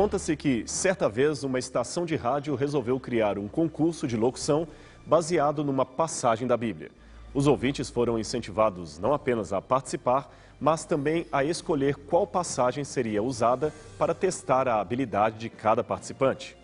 Conta-se que, certa vez, uma estação de rádio resolveu criar um concurso de locução baseado numa passagem da Bíblia. Os ouvintes foram incentivados não apenas a participar, mas também a escolher qual passagem seria usada para testar a habilidade de cada participante.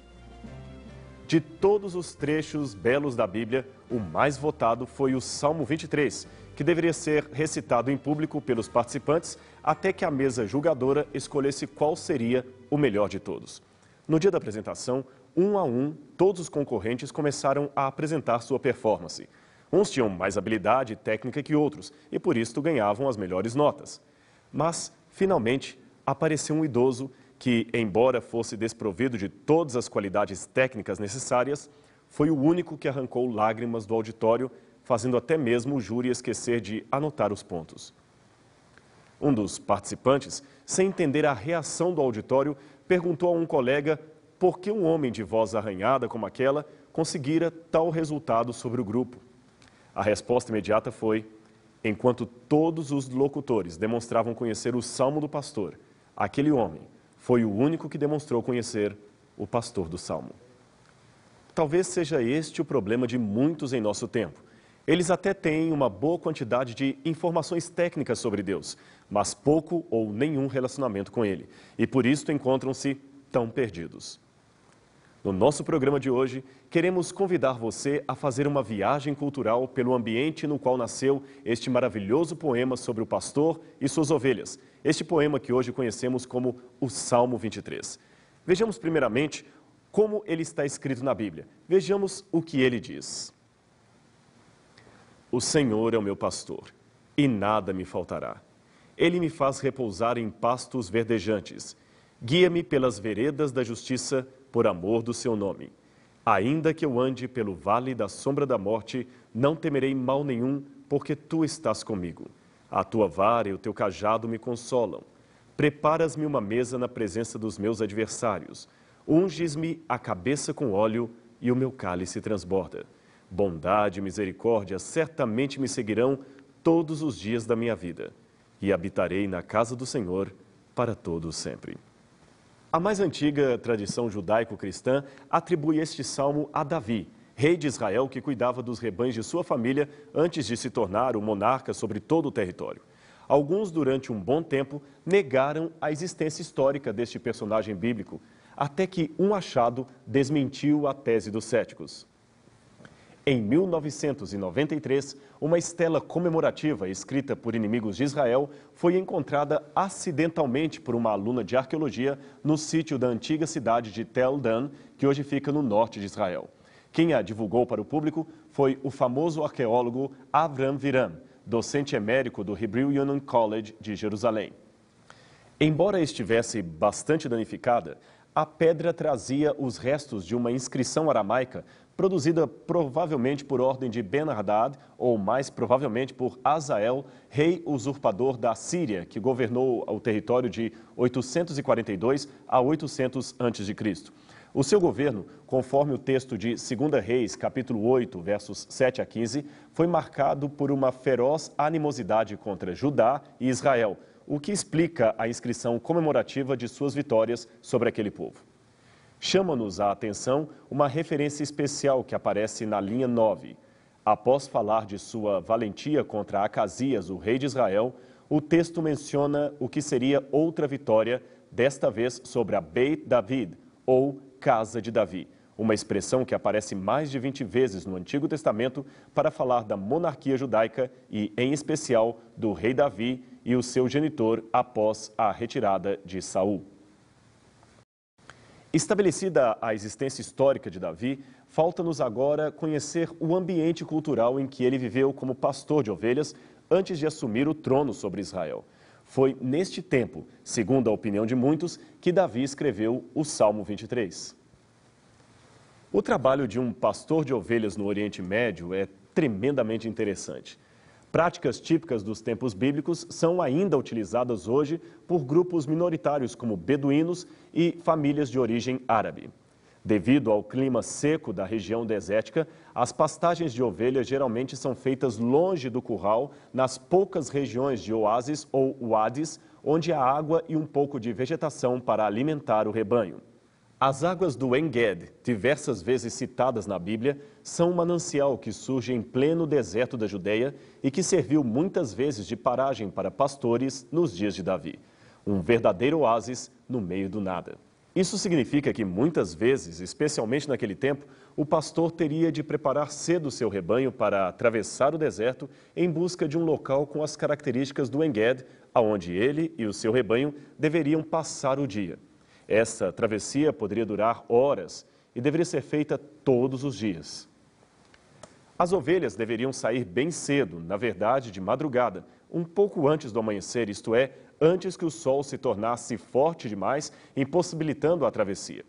De todos os trechos belos da Bíblia, o mais votado foi o Salmo 23, que deveria ser recitado em público pelos participantes até que a mesa julgadora escolhesse qual seria o melhor de todos. No dia da apresentação, um a um, todos os concorrentes começaram a apresentar sua performance. Uns tinham mais habilidade e técnica que outros e por isso ganhavam as melhores notas. Mas, finalmente, apareceu um idoso que, embora fosse desprovido de todas as qualidades técnicas necessárias, foi o único que arrancou lágrimas do auditório, fazendo até mesmo o júri esquecer de anotar os pontos. Um dos participantes, sem entender a reação do auditório, perguntou a um colega por que um homem de voz arranhada como aquela conseguira tal resultado sobre o grupo. A resposta imediata foi: enquanto todos os locutores demonstravam conhecer o salmo do pastor, aquele homem foi o único que demonstrou conhecer o pastor do salmo. Talvez seja este o problema de muitos em nosso tempo. Eles até têm uma boa quantidade de informações técnicas sobre Deus, mas pouco ou nenhum relacionamento com Ele. E por isso encontram-se tão perdidos. No nosso programa de hoje, queremos convidar você a fazer uma viagem cultural pelo ambiente no qual nasceu este maravilhoso poema sobre o pastor e suas ovelhas. Este poema que hoje conhecemos como o Salmo 23. Vejamos primeiramente como ele está escrito na Bíblia. Vejamos o que ele diz. O Senhor é o meu pastor, e nada me faltará. Ele me faz repousar em pastos verdejantes. Guia-me pelas veredas da justiça, por amor do seu nome. Ainda que eu ande pelo vale da sombra da morte, não temerei mal nenhum, porque tu estás comigo. A tua vara e o teu cajado me consolam. Preparas-me uma mesa na presença dos meus adversários. Unges-me a cabeça com óleo e o meu cálice transborda. Bondade e misericórdia certamente me seguirão todos os dias da minha vida, e habitarei na casa do Senhor para todo sempre. A mais antiga tradição judaico-cristã atribui este salmo a Davi, rei de Israel que cuidava dos rebanhos de sua família antes de se tornar o monarca sobre todo o território. Alguns, durante um bom tempo, negaram a existência histórica deste personagem bíblico, até que um achado desmentiu a tese dos céticos. Em 1993, uma estela comemorativa escrita por inimigos de Israel foi encontrada acidentalmente por uma aluna de arqueologia no sítio da antiga cidade de Tel Dan, que hoje fica no norte de Israel. Quem a divulgou para o público foi o famoso arqueólogo Avram Viram, docente emérito do Hebrew Union College de Jerusalém. Embora estivesse bastante danificada, a pedra trazia os restos de uma inscrição aramaica produzida provavelmente por ordem de Ben-Hadad, ou mais provavelmente por Azael, rei usurpador da Síria, que governou o território de 842 a 800 a.C. O seu governo, conforme o texto de 2 Reis, capítulo 8, versos 7 a 15, foi marcado por uma feroz animosidade contra Judá e Israel, o que explica a inscrição comemorativa de suas vitórias sobre aquele povo. Chama-nos a atenção uma referência especial que aparece na linha 9. Após falar de sua valentia contra Acasias, o rei de Israel, o texto menciona o que seria outra vitória, desta vez sobre a Beit David, ou Casa de Davi, uma expressão que aparece mais de 20 vezes no Antigo Testamento para falar da monarquia judaica e, em especial, do rei Davi e o seu genitor após a retirada de Saul. Estabelecida a existência histórica de Davi, falta-nos agora conhecer o ambiente cultural em que ele viveu como pastor de ovelhas antes de assumir o trono sobre Israel. Foi neste tempo, segundo a opinião de muitos, que Davi escreveu o Salmo 23. O trabalho de um pastor de ovelhas no Oriente Médio é tremendamente interessante. Práticas típicas dos tempos bíblicos são ainda utilizadas hoje por grupos minoritários como beduínos e famílias de origem árabe. Devido ao clima seco da região desértica, as pastagens de ovelhas geralmente são feitas longe do curral, nas poucas regiões de oásis ou wadis, onde há água e um pouco de vegetação para alimentar o rebanho. As águas do Enged, diversas vezes citadas na Bíblia, são um manancial que surge em pleno deserto da Judéia e que serviu muitas vezes de paragem para pastores nos dias de Davi. Um verdadeiro oásis no meio do nada. Isso significa que muitas vezes, especialmente naquele tempo, o pastor teria de preparar cedo seu rebanho para atravessar o deserto em busca de um local com as características do Enged, aonde ele e o seu rebanho deveriam passar o dia. Essa travessia poderia durar horas e deveria ser feita todos os dias. As ovelhas deveriam sair bem cedo, na verdade de madrugada, um pouco antes do amanhecer, isto é, antes que o sol se tornasse forte demais, impossibilitando a travessia.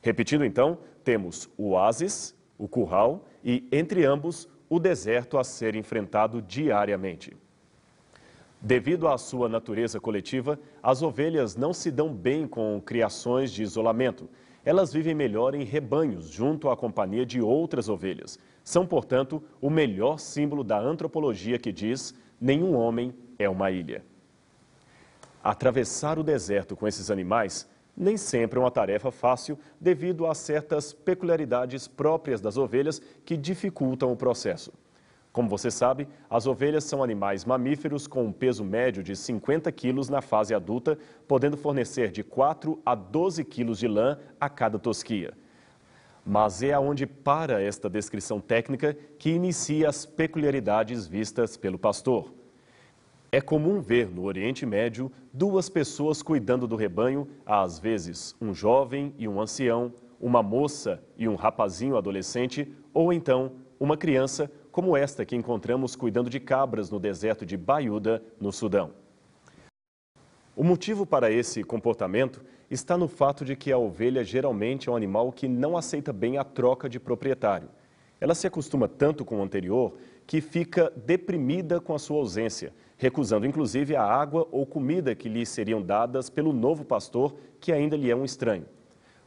Repetindo então, temos o oásis, o curral e, entre ambos, o deserto a ser enfrentado diariamente. Devido à sua natureza coletiva, as ovelhas não se dão bem com criações de isolamento. Elas vivem melhor em rebanhos, junto à companhia de outras ovelhas. São, portanto, o melhor símbolo da antropologia que diz: nenhum homem é uma ilha. Atravessar o deserto com esses animais nem sempre é uma tarefa fácil, devido a certas peculiaridades próprias das ovelhas que dificultam o processo. Como você sabe, as ovelhas são animais mamíferos com um peso médio de 50 quilos na fase adulta, podendo fornecer de 4 a 12 quilos de lã a cada tosquia. Mas é aonde para esta descrição técnica que inicia as peculiaridades vistas pelo pastor. É comum ver no Oriente Médio duas pessoas cuidando do rebanho, às vezes um jovem e um ancião, uma moça e um rapazinho adolescente, ou então uma criança como esta que encontramos cuidando de cabras no deserto de Baiuda, no Sudão. O motivo para esse comportamento está no fato de que a ovelha geralmente é um animal que não aceita bem a troca de proprietário. Ela se acostuma tanto com o anterior que fica deprimida com a sua ausência, recusando inclusive a água ou comida que lhe seriam dadas pelo novo pastor, que ainda lhe é um estranho.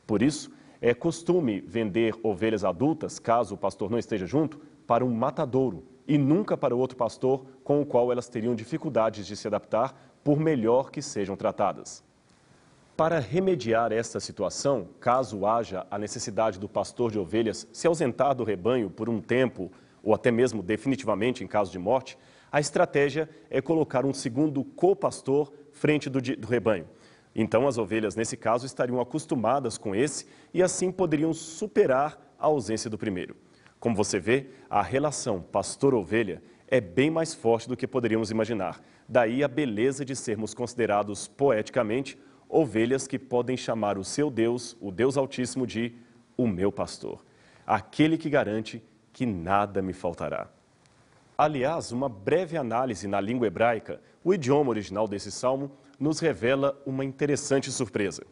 Por isso, é costume vender ovelhas adultas, caso o pastor não esteja junto, para um matadouro e nunca para outro pastor com o qual elas teriam dificuldades de se adaptar, por melhor que sejam tratadas. Para remediar esta situação, caso haja a necessidade do pastor de ovelhas se ausentar do rebanho por um tempo ou até mesmo definitivamente em caso de morte, a estratégia é colocar um segundo co-pastor frente do, do rebanho. Então, as ovelhas, nesse caso, estariam acostumadas com esse e assim poderiam superar a ausência do primeiro. Como você vê, a relação pastor-ovelha é bem mais forte do que poderíamos imaginar. Daí a beleza de sermos considerados poeticamente ovelhas que podem chamar o seu Deus, o Deus Altíssimo, de o meu pastor, aquele que garante que nada me faltará. Aliás, uma breve análise na língua hebraica, o idioma original desse salmo, nos revela uma interessante surpresa.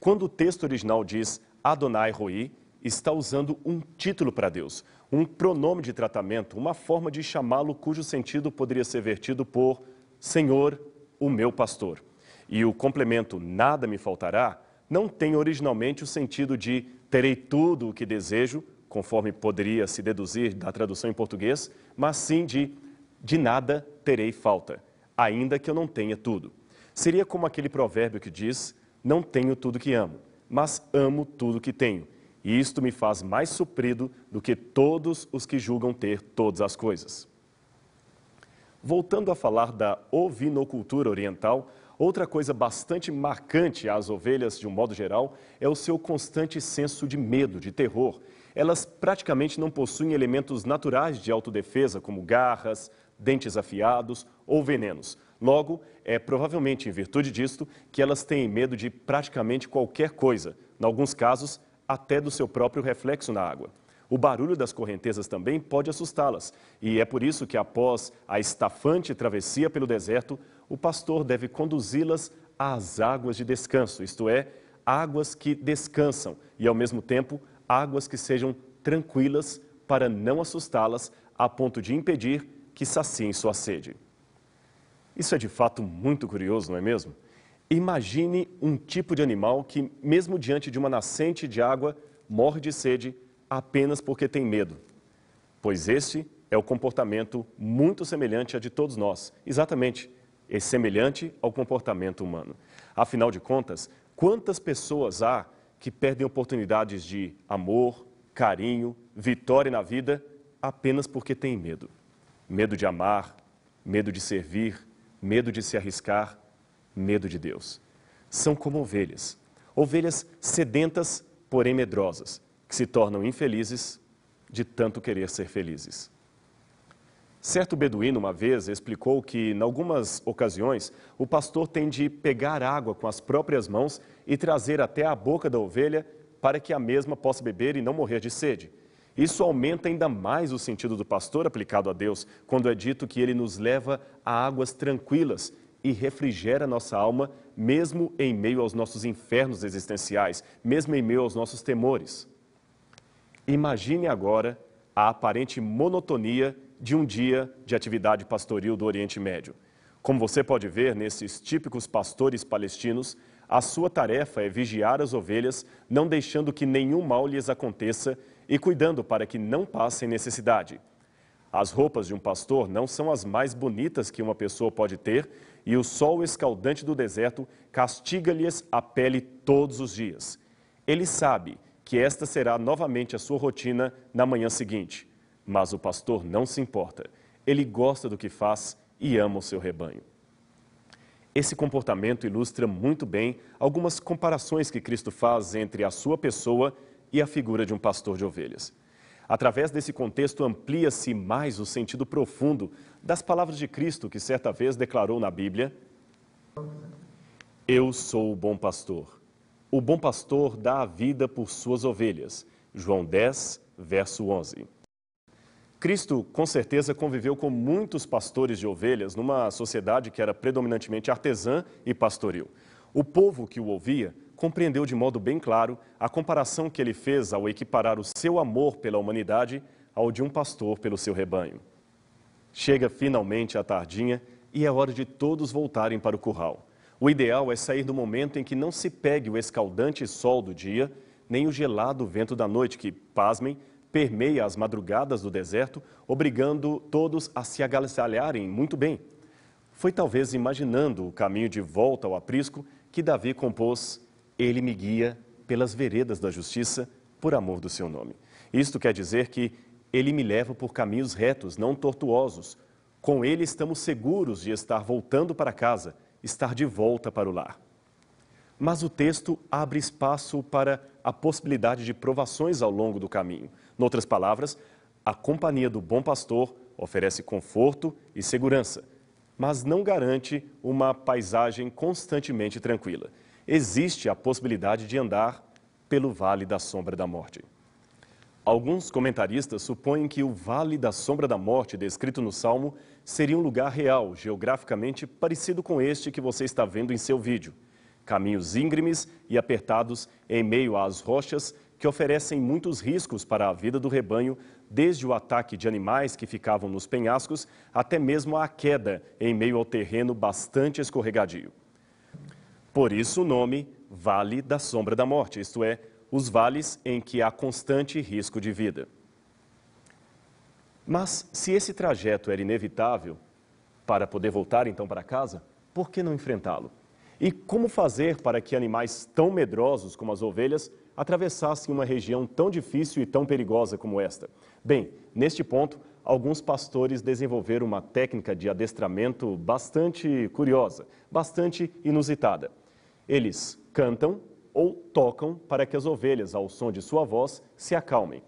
Quando o texto original diz Adonai Roi, está usando um título para Deus, um pronome de tratamento, uma forma de chamá-lo cujo sentido poderia ser vertido por Senhor, o meu pastor. E o complemento nada me faltará não tem originalmente o sentido de terei tudo o que desejo, conforme poderia se deduzir da tradução em português, mas sim de de nada terei falta, ainda que eu não tenha tudo. Seria como aquele provérbio que diz: Não tenho tudo que amo, mas amo tudo que tenho e isto me faz mais suprido do que todos os que julgam ter todas as coisas. Voltando a falar da ovinocultura oriental, outra coisa bastante marcante às ovelhas, de um modo geral, é o seu constante senso de medo, de terror. Elas praticamente não possuem elementos naturais de autodefesa, como garras, dentes afiados ou venenos. Logo, é provavelmente em virtude disto que elas têm medo de praticamente qualquer coisa, em alguns casos, até do seu próprio reflexo na água. O barulho das correntezas também pode assustá-las, e é por isso que, após a estafante travessia pelo deserto, o pastor deve conduzi-las às águas de descanso, isto é, águas que descansam e, ao mesmo tempo, águas que sejam tranquilas para não assustá-las a ponto de impedir que saciem sua sede. Isso é de fato muito curioso, não é mesmo? Imagine um tipo de animal que, mesmo diante de uma nascente de água, morre de sede apenas porque tem medo. Pois este é o comportamento muito semelhante a de todos nós. Exatamente, é semelhante ao comportamento humano. Afinal de contas, quantas pessoas há que perdem oportunidades de amor, carinho, vitória na vida apenas porque têm medo? Medo de amar, medo de servir, medo de se arriscar, medo de Deus. São como ovelhas, ovelhas sedentas, porém medrosas, que se tornam infelizes de tanto querer ser felizes. Certo beduíno, uma vez, explicou que, em algumas ocasiões, o pastor tem de pegar água com as próprias mãos e trazer até a boca da ovelha para que a mesma possa beber e não morrer de sede. Isso aumenta ainda mais o sentido do pastor aplicado a Deus, quando é dito que ele nos leva a águas tranquilas e refrigera nossa alma, mesmo em meio aos nossos infernos existenciais, mesmo em meio aos nossos temores. Imagine agora a aparente monotonia de um dia de atividade pastoril do Oriente Médio. Como você pode ver nesses típicos pastores palestinos, a sua tarefa é vigiar as ovelhas, não deixando que nenhum mal lhes aconteça e cuidando para que não passem necessidade. As roupas de um pastor não são as mais bonitas que uma pessoa pode ter e o sol escaldante do deserto castiga-lhes a pele todos os dias. Ele sabe que esta será novamente a sua rotina na manhã seguinte. Mas o pastor não se importa. Ele gosta do que faz e ama o seu rebanho. Esse comportamento ilustra muito bem algumas comparações que Cristo faz entre a sua pessoa e a figura de um pastor de ovelhas. Através desse contexto, amplia-se mais o sentido profundo das palavras de Cristo que certa vez declarou na Bíblia: Eu sou o bom pastor. O bom pastor dá a vida por suas ovelhas. João 10, verso 11. Cristo, com certeza, conviveu com muitos pastores de ovelhas numa sociedade que era predominantemente artesã e pastoril. O povo que o ouvia compreendeu de modo bem claro a comparação que ele fez ao equiparar o seu amor pela humanidade ao de um pastor pelo seu rebanho. Chega finalmente a tardinha e é hora de todos voltarem para o curral. O ideal é sair do momento em que não se pegue o escaldante sol do dia, nem o gelado vento da noite, que, pasmem, permeia as madrugadas do deserto, obrigando todos a se agasalharem muito bem. Foi talvez imaginando o caminho de volta ao aprisco que Davi compôs Ele me guia pelas veredas da justiça, por amor do seu nome. Isto quer dizer que Ele me leva por caminhos retos, não tortuosos. Com Ele estamos seguros de estar voltando para casa, estar de volta para o lar. Mas o texto abre espaço para a possibilidade de provações ao longo do caminho. Noutras palavras, a companhia do bom pastor oferece conforto e segurança, mas não garante uma paisagem constantemente tranquila. Existe a possibilidade de andar pelo vale da sombra da morte. Alguns comentaristas supõem que o Vale da Sombra da Morte, descrito no Salmo, seria um lugar real, geograficamente parecido com este que você está vendo em seu vídeo. Caminhos íngremes e apertados em meio às rochas que oferecem muitos riscos para a vida do rebanho, desde o ataque de animais que ficavam nos penhascos até mesmo a queda em meio ao terreno bastante escorregadio. Por isso o nome Vale da Sombra da Morte, isto é, os vales em que há constante risco de vida. Mas se esse trajeto era inevitável para poder voltar então para casa, por que não enfrentá-lo? E como fazer para que animais tão medrosos como as ovelhas atravessassem uma região tão difícil e tão perigosa como esta? Bem, neste ponto, alguns pastores desenvolveram uma técnica de adestramento bastante curiosa, bastante inusitada. Eles cantam ou tocam para que as ovelhas, ao som de sua voz, se acalmem.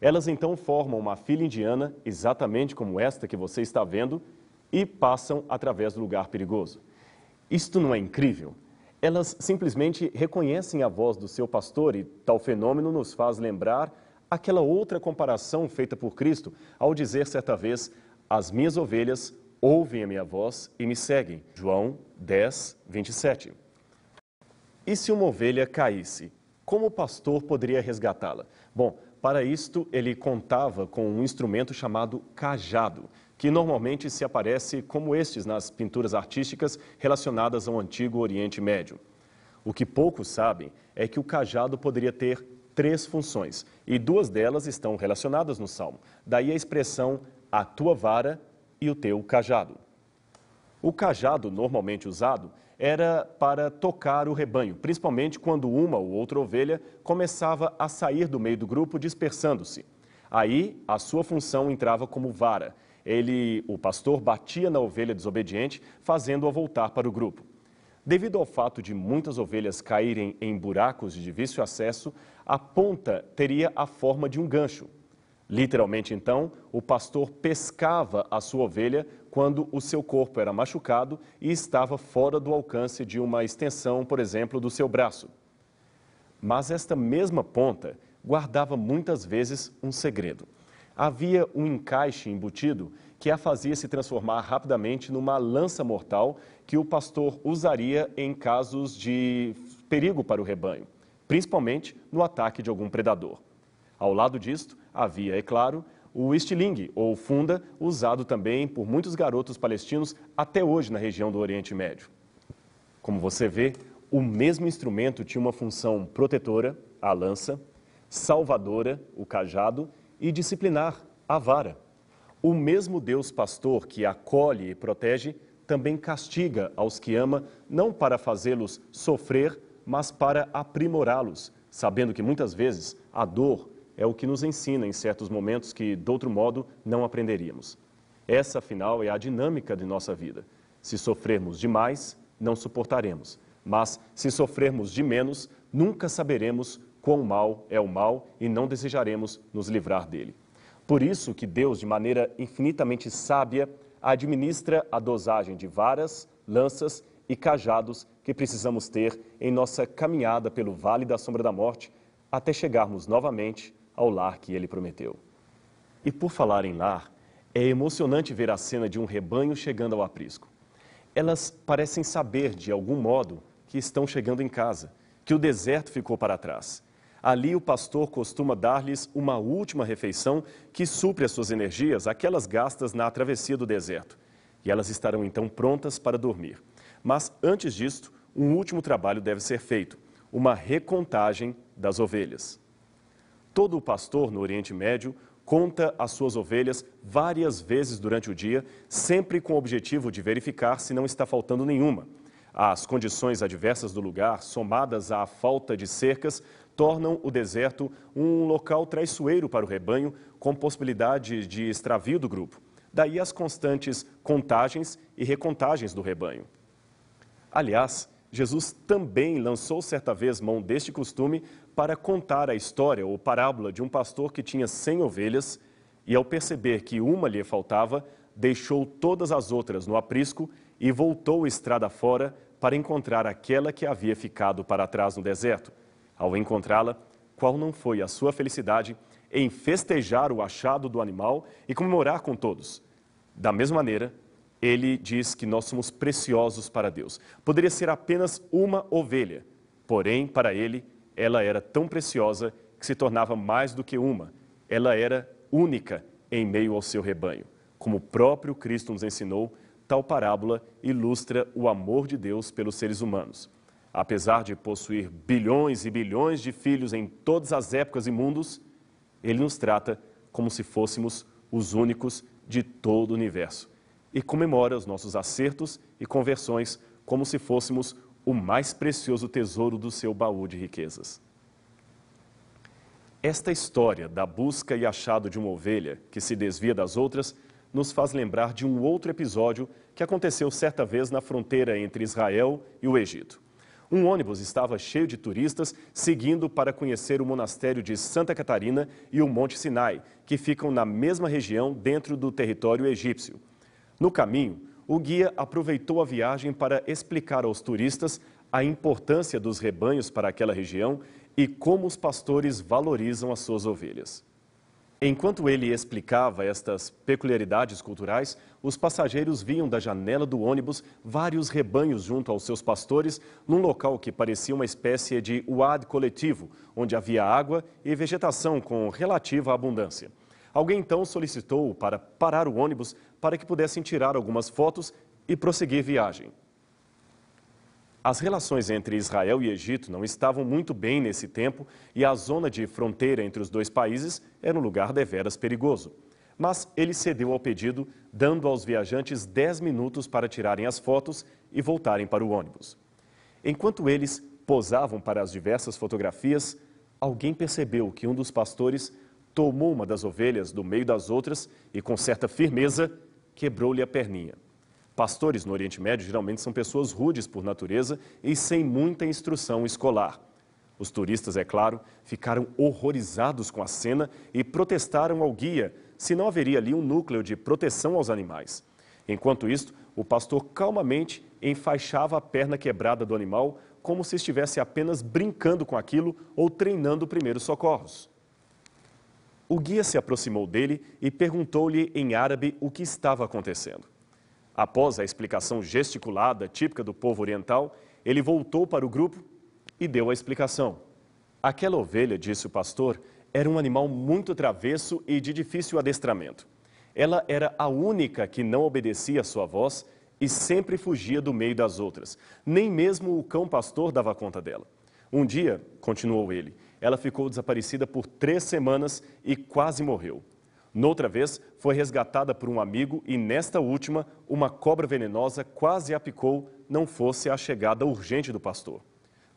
Elas então formam uma fila indiana, exatamente como esta que você está vendo, e passam através do lugar perigoso. Isto não é incrível? Elas simplesmente reconhecem a voz do seu pastor e tal fenômeno nos faz lembrar aquela outra comparação feita por Cristo ao dizer certa vez: As minhas ovelhas ouvem a minha voz e me seguem. João 10, 27. E se uma ovelha caísse, como o pastor poderia resgatá-la? Bom, para isto ele contava com um instrumento chamado cajado que normalmente se aparece como estes nas pinturas artísticas relacionadas ao antigo Oriente Médio. O que poucos sabem é que o cajado poderia ter três funções, e duas delas estão relacionadas no Salmo. Daí a expressão a tua vara e o teu cajado. O cajado normalmente usado era para tocar o rebanho, principalmente quando uma ou outra ovelha começava a sair do meio do grupo dispersando-se. Aí a sua função entrava como vara. Ele, o pastor, batia na ovelha desobediente, fazendo-a voltar para o grupo. Devido ao fato de muitas ovelhas caírem em buracos de difícil acesso, a ponta teria a forma de um gancho. Literalmente, então, o pastor pescava a sua ovelha quando o seu corpo era machucado e estava fora do alcance de uma extensão, por exemplo, do seu braço. Mas esta mesma ponta guardava muitas vezes um segredo. Havia um encaixe embutido que a fazia se transformar rapidamente numa lança mortal que o pastor usaria em casos de perigo para o rebanho, principalmente no ataque de algum predador. Ao lado disto, havia, é claro, o estilingue, ou funda, usado também por muitos garotos palestinos até hoje na região do Oriente Médio. Como você vê, o mesmo instrumento tinha uma função protetora, a lança, salvadora, o cajado, e disciplinar, a vara. O mesmo Deus pastor que acolhe e protege também castiga aos que ama, não para fazê-los sofrer, mas para aprimorá-los, sabendo que muitas vezes a dor é o que nos ensina em certos momentos que, de outro modo, não aprenderíamos. Essa, afinal, é a dinâmica de nossa vida. Se sofrermos demais, não suportaremos. Mas, se sofrermos de menos, nunca saberemos quão mal é o mal e não desejaremos nos livrar dele. Por isso que Deus, de maneira infinitamente sábia, administra a dosagem de varas, lanças e cajados que precisamos ter em nossa caminhada pelo vale da sombra da morte até chegarmos novamente ao lar que ele prometeu. E por falar em lar, é emocionante ver a cena de um rebanho chegando ao aprisco. Elas parecem saber, de algum modo, que estão chegando em casa, que o deserto ficou para trás. Ali o pastor costuma dar-lhes uma última refeição que supre as suas energias, aquelas gastas na travessia do deserto. E elas estarão então prontas para dormir. Mas antes disto, um último trabalho deve ser feito: uma recontagem das ovelhas. Todo pastor no Oriente Médio conta as suas ovelhas várias vezes durante o dia, sempre com o objetivo de verificar se não está faltando nenhuma. As condições adversas do lugar, somadas à falta de cercas, tornam o deserto um local traiçoeiro para o rebanho, com possibilidade de extravio do grupo. Daí as constantes contagens e recontagens do rebanho. Aliás, Jesus também lançou certa vez mão deste costume para contar a história ou parábola de um pastor que tinha cem ovelhas e, ao perceber que uma lhe faltava, deixou todas as outras no aprisco e voltou estrada fora para encontrar aquela que havia ficado para trás no deserto. Ao encontrá-la, qual não foi a sua felicidade em festejar o achado do animal e comemorar com todos? Da mesma maneira, ele diz que nós somos preciosos para Deus. Poderia ser apenas uma ovelha, porém, para ele, ela era tão preciosa que se tornava mais do que uma. Ela era única em meio ao seu rebanho. Como o próprio Cristo nos ensinou, tal parábola ilustra o amor de Deus pelos seres humanos. Apesar de possuir bilhões e bilhões de filhos em todas as épocas e mundos, ele nos trata como se fôssemos os únicos de todo o universo e comemora os nossos acertos e conversões como se fôssemos o mais precioso tesouro do seu baú de riquezas. Esta história da busca e achado de uma ovelha que se desvia das outras nos faz lembrar de um outro episódio que aconteceu certa vez na fronteira entre Israel e o Egito. Um ônibus estava cheio de turistas seguindo para conhecer o monastério de Santa Catarina e o Monte Sinai, que ficam na mesma região dentro do território egípcio. No caminho, o guia aproveitou a viagem para explicar aos turistas a importância dos rebanhos para aquela região e como os pastores valorizam as suas ovelhas. Enquanto ele explicava estas peculiaridades culturais, os passageiros viam da janela do ônibus vários rebanhos junto aos seus pastores, num local que parecia uma espécie de uad coletivo, onde havia água e vegetação com relativa abundância. Alguém então solicitou para parar o ônibus para que pudessem tirar algumas fotos e prosseguir viagem. As relações entre Israel e Egito não estavam muito bem nesse tempo e a zona de fronteira entre os dois países era um lugar deveras perigoso. Mas ele cedeu ao pedido, dando aos viajantes 10 minutos para tirarem as fotos e voltarem para o ônibus. Enquanto eles posavam para as diversas fotografias, alguém percebeu que um dos pastores tomou uma das ovelhas do meio das outras e, com certa firmeza, quebrou-lhe a perninha. Pastores no Oriente Médio geralmente são pessoas rudes por natureza e sem muita instrução escolar. Os turistas, é claro, ficaram horrorizados com a cena e protestaram ao guia se não haveria ali um núcleo de proteção aos animais. Enquanto isto, o pastor calmamente enfaixava a perna quebrada do animal como se estivesse apenas brincando com aquilo ou treinando primeiros socorros. O guia se aproximou dele e perguntou-lhe em árabe o que estava acontecendo. Após a explicação gesticulada típica do povo oriental, ele voltou para o grupo e deu a explicação. Aquela ovelha, disse o pastor, era um animal muito travesso e de difícil adestramento. Ela era a única que não obedecia à sua voz e sempre fugia do meio das outras. Nem mesmo o cão pastor dava conta dela. Um dia, continuou ele, ela ficou desaparecida por três semanas e quase morreu. Noutra vez, foi resgatada por um amigo e, nesta última, uma cobra venenosa quase a picou, não fosse a chegada urgente do pastor.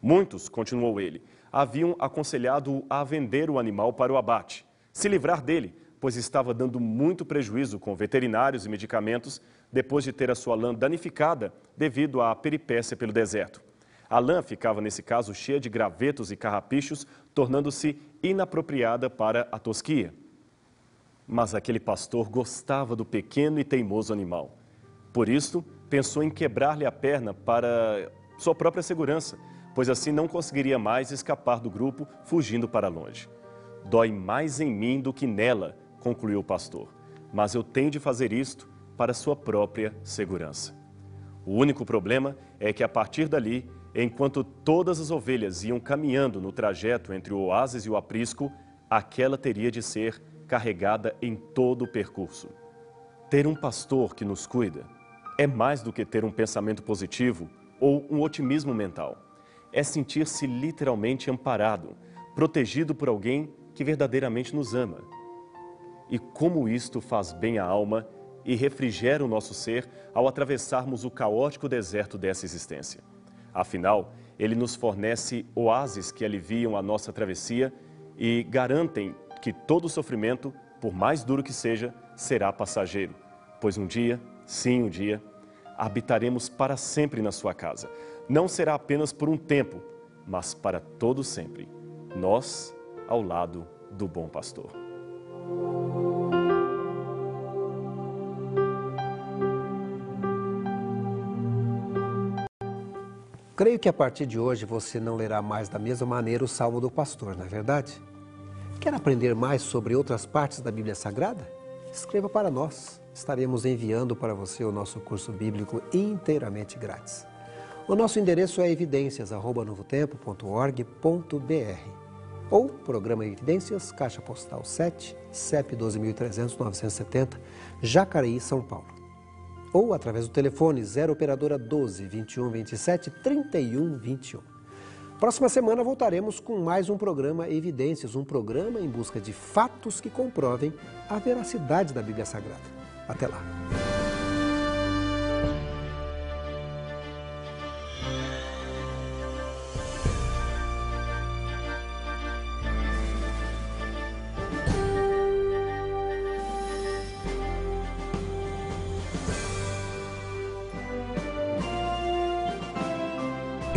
Muitos, continuou ele, haviam aconselhado-o a vender o animal para o abate, se livrar dele, pois estava dando muito prejuízo com veterinários e medicamentos depois de ter a sua lã danificada devido à peripécia pelo deserto. A lã ficava, nesse caso, cheia de gravetos e carrapichos, tornando-se inapropriada para a tosquia. Mas aquele pastor gostava do pequeno e teimoso animal. Por isso, pensou em quebrar-lhe a perna para sua própria segurança, pois assim não conseguiria mais escapar do grupo, fugindo para longe. Dói mais em mim do que nela, concluiu o pastor, mas eu tenho de fazer isto para sua própria segurança. O único problema é que a partir dali, enquanto todas as ovelhas iam caminhando no trajeto entre o oásis e o aprisco, aquela teria de ser carregada em todo o percurso. Ter um pastor que nos cuida é mais do que ter um pensamento positivo ou um otimismo mental é sentir-se literalmente amparado, protegido por alguém que verdadeiramente nos ama. E como isto faz bem à alma e refrigera o nosso ser ao atravessarmos o caótico deserto dessa existência. Afinal, ele nos fornece oásis que aliviam a nossa travessia e garantem que todo sofrimento, por mais duro que seja, será passageiro, pois um dia, sim, um dia, habitaremos para sempre na sua casa, não será apenas por um tempo, mas para todo sempre. Nós ao lado do bom pastor. Creio que a partir de hoje você não lerá mais da mesma maneira o Salmo do Pastor, não é verdade? Quer aprender mais sobre outras partes da Bíblia Sagrada? Escreva para nós. Estaremos enviando para você o nosso curso bíblico inteiramente grátis. O nosso endereço é evidências.novotempo.org.br ou Programa Evidências, Caixa Postal 7, CEP 12.300-970, Jacareí, São Paulo. Ou através do telefone 0 Operadora 12 21 27 31 21. Próxima semana voltaremos com mais um programa Evidências, um programa em busca de fatos que comprovem a veracidade da Bíblia Sagrada. Até lá!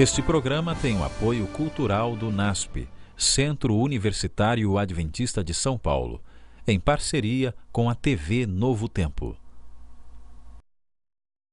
Este programa tem o apoio cultural do NASP, Centro Universitário Adventista de São Paulo, em parceria com a TV Novo Tempo.